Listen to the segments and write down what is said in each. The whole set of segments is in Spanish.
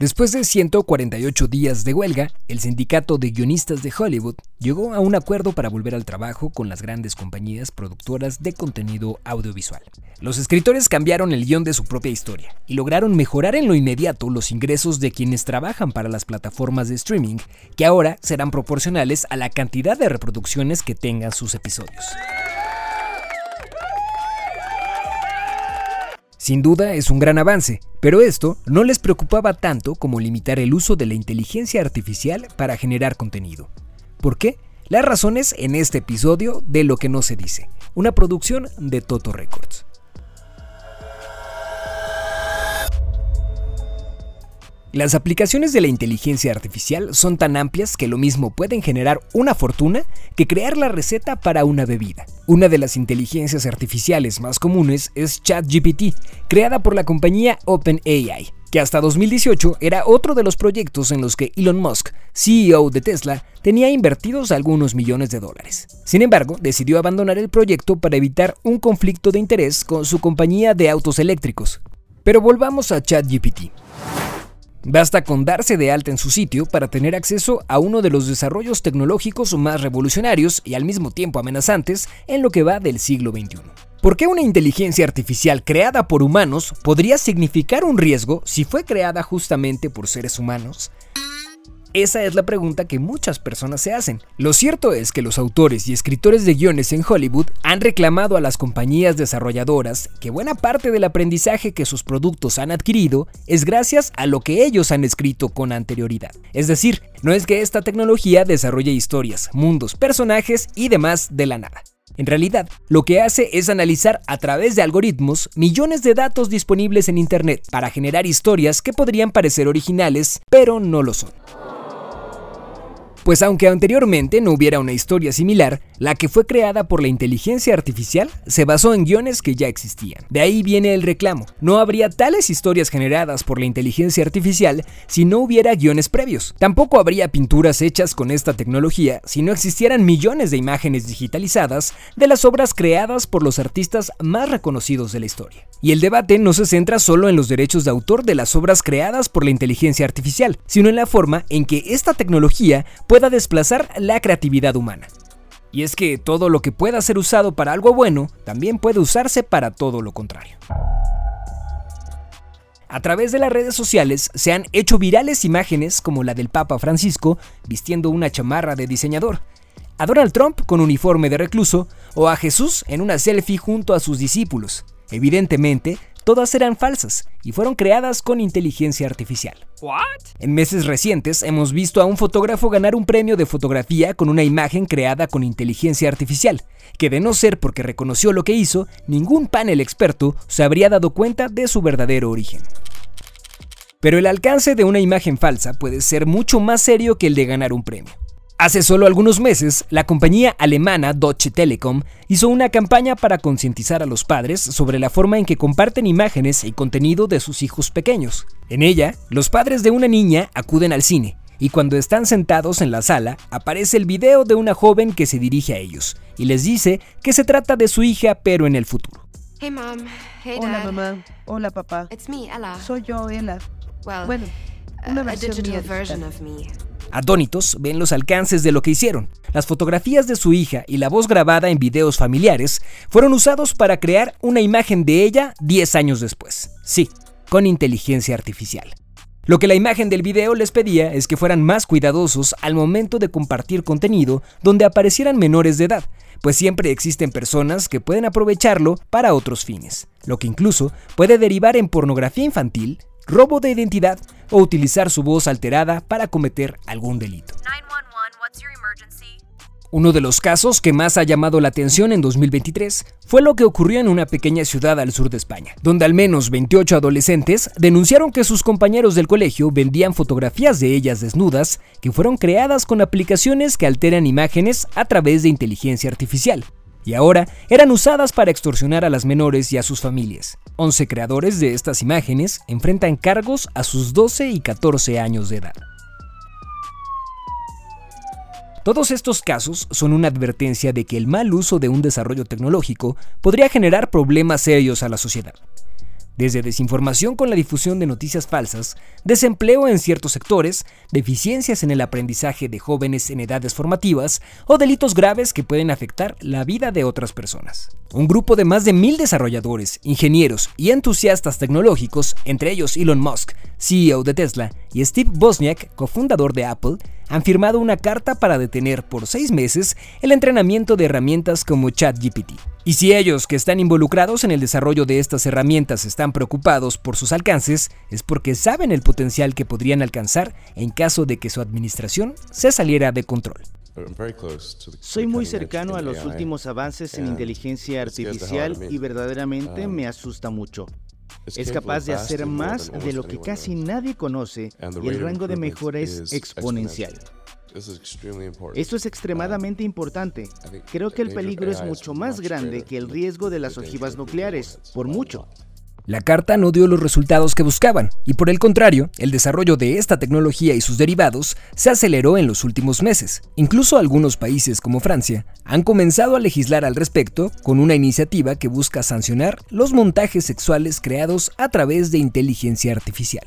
Después de 148 días de huelga, el sindicato de guionistas de Hollywood llegó a un acuerdo para volver al trabajo con las grandes compañías productoras de contenido audiovisual. Los escritores cambiaron el guion de su propia historia y lograron mejorar en lo inmediato los ingresos de quienes trabajan para las plataformas de streaming, que ahora serán proporcionales a la cantidad de reproducciones que tengan sus episodios. Sin duda es un gran avance, pero esto no les preocupaba tanto como limitar el uso de la inteligencia artificial para generar contenido. ¿Por qué? Las razones en este episodio de Lo que no se dice, una producción de Toto Records. Las aplicaciones de la inteligencia artificial son tan amplias que lo mismo pueden generar una fortuna que crear la receta para una bebida. Una de las inteligencias artificiales más comunes es ChatGPT, creada por la compañía OpenAI, que hasta 2018 era otro de los proyectos en los que Elon Musk, CEO de Tesla, tenía invertidos algunos millones de dólares. Sin embargo, decidió abandonar el proyecto para evitar un conflicto de interés con su compañía de autos eléctricos. Pero volvamos a ChatGPT. Basta con darse de alta en su sitio para tener acceso a uno de los desarrollos tecnológicos más revolucionarios y al mismo tiempo amenazantes en lo que va del siglo XXI. ¿Por qué una inteligencia artificial creada por humanos podría significar un riesgo si fue creada justamente por seres humanos? Esa es la pregunta que muchas personas se hacen. Lo cierto es que los autores y escritores de guiones en Hollywood han reclamado a las compañías desarrolladoras que buena parte del aprendizaje que sus productos han adquirido es gracias a lo que ellos han escrito con anterioridad. Es decir, no es que esta tecnología desarrolle historias, mundos, personajes y demás de la nada. En realidad, lo que hace es analizar a través de algoritmos millones de datos disponibles en Internet para generar historias que podrían parecer originales, pero no lo son. Pues aunque anteriormente no hubiera una historia similar, la que fue creada por la inteligencia artificial se basó en guiones que ya existían. De ahí viene el reclamo. No habría tales historias generadas por la inteligencia artificial si no hubiera guiones previos. Tampoco habría pinturas hechas con esta tecnología si no existieran millones de imágenes digitalizadas de las obras creadas por los artistas más reconocidos de la historia. Y el debate no se centra solo en los derechos de autor de las obras creadas por la inteligencia artificial, sino en la forma en que esta tecnología pueda desplazar la creatividad humana. Y es que todo lo que pueda ser usado para algo bueno, también puede usarse para todo lo contrario. A través de las redes sociales se han hecho virales imágenes como la del Papa Francisco vistiendo una chamarra de diseñador, a Donald Trump con uniforme de recluso o a Jesús en una selfie junto a sus discípulos. Evidentemente, todas eran falsas y fueron creadas con inteligencia artificial. En meses recientes hemos visto a un fotógrafo ganar un premio de fotografía con una imagen creada con inteligencia artificial, que de no ser porque reconoció lo que hizo, ningún panel experto se habría dado cuenta de su verdadero origen. Pero el alcance de una imagen falsa puede ser mucho más serio que el de ganar un premio. Hace solo algunos meses, la compañía alemana Deutsche Telekom hizo una campaña para concientizar a los padres sobre la forma en que comparten imágenes y contenido de sus hijos pequeños. En ella, los padres de una niña acuden al cine, y cuando están sentados en la sala, aparece el video de una joven que se dirige a ellos y les dice que se trata de su hija pero en el futuro. Hey mom. Hey Hola mamá, hola papá. It's me, Ella. Soy yo, Ella. well, Bueno, a- una a versión digital mía version digital. of me. Atónitos ven los alcances de lo que hicieron. Las fotografías de su hija y la voz grabada en videos familiares fueron usados para crear una imagen de ella 10 años después. Sí, con inteligencia artificial. Lo que la imagen del video les pedía es que fueran más cuidadosos al momento de compartir contenido donde aparecieran menores de edad, pues siempre existen personas que pueden aprovecharlo para otros fines, lo que incluso puede derivar en pornografía infantil, robo de identidad o utilizar su voz alterada para cometer algún delito. 911, what's your emergency? Uno de los casos que más ha llamado la atención en 2023 fue lo que ocurrió en una pequeña ciudad al sur de España, donde al menos 28 adolescentes denunciaron que sus compañeros del colegio vendían fotografías de ellas desnudas que fueron creadas con aplicaciones que alteran imágenes a través de inteligencia artificial, y ahora eran usadas para extorsionar a las menores y a sus familias. 11 creadores de estas imágenes enfrentan cargos a sus 12 y 14 años de edad. Todos estos casos son una advertencia de que el mal uso de un desarrollo tecnológico podría generar problemas serios a la sociedad. Desde desinformación con la difusión de noticias falsas, desempleo en ciertos sectores, deficiencias en el aprendizaje de jóvenes en edades formativas o delitos graves que pueden afectar la vida de otras personas. Un grupo de más de mil desarrolladores, ingenieros y entusiastas tecnológicos, entre ellos Elon Musk, CEO de Tesla, y Steve Wozniak, cofundador de Apple, han firmado una carta para detener por seis meses el entrenamiento de herramientas como ChatGPT. Y si ellos que están involucrados en el desarrollo de estas herramientas están preocupados por sus alcances, es porque saben el potencial que podrían alcanzar en caso de que su administración se saliera de control. Soy muy cercano a los últimos avances en inteligencia artificial y verdaderamente me asusta mucho. Es capaz de hacer más de lo que casi nadie conoce y el rango de mejora es exponencial. Esto es extremadamente importante. Creo que el peligro es mucho más grande que el riesgo de las ojivas nucleares, por mucho. La carta no dio los resultados que buscaban, y por el contrario, el desarrollo de esta tecnología y sus derivados se aceleró en los últimos meses. Incluso algunos países como Francia han comenzado a legislar al respecto con una iniciativa que busca sancionar los montajes sexuales creados a través de inteligencia artificial.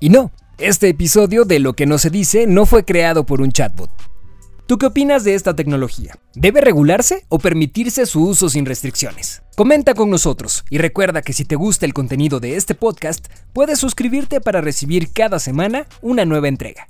Y no, este episodio de Lo que no se dice no fue creado por un chatbot. ¿Tú qué opinas de esta tecnología? ¿Debe regularse o permitirse su uso sin restricciones? Comenta con nosotros y recuerda que si te gusta el contenido de este podcast, puedes suscribirte para recibir cada semana una nueva entrega.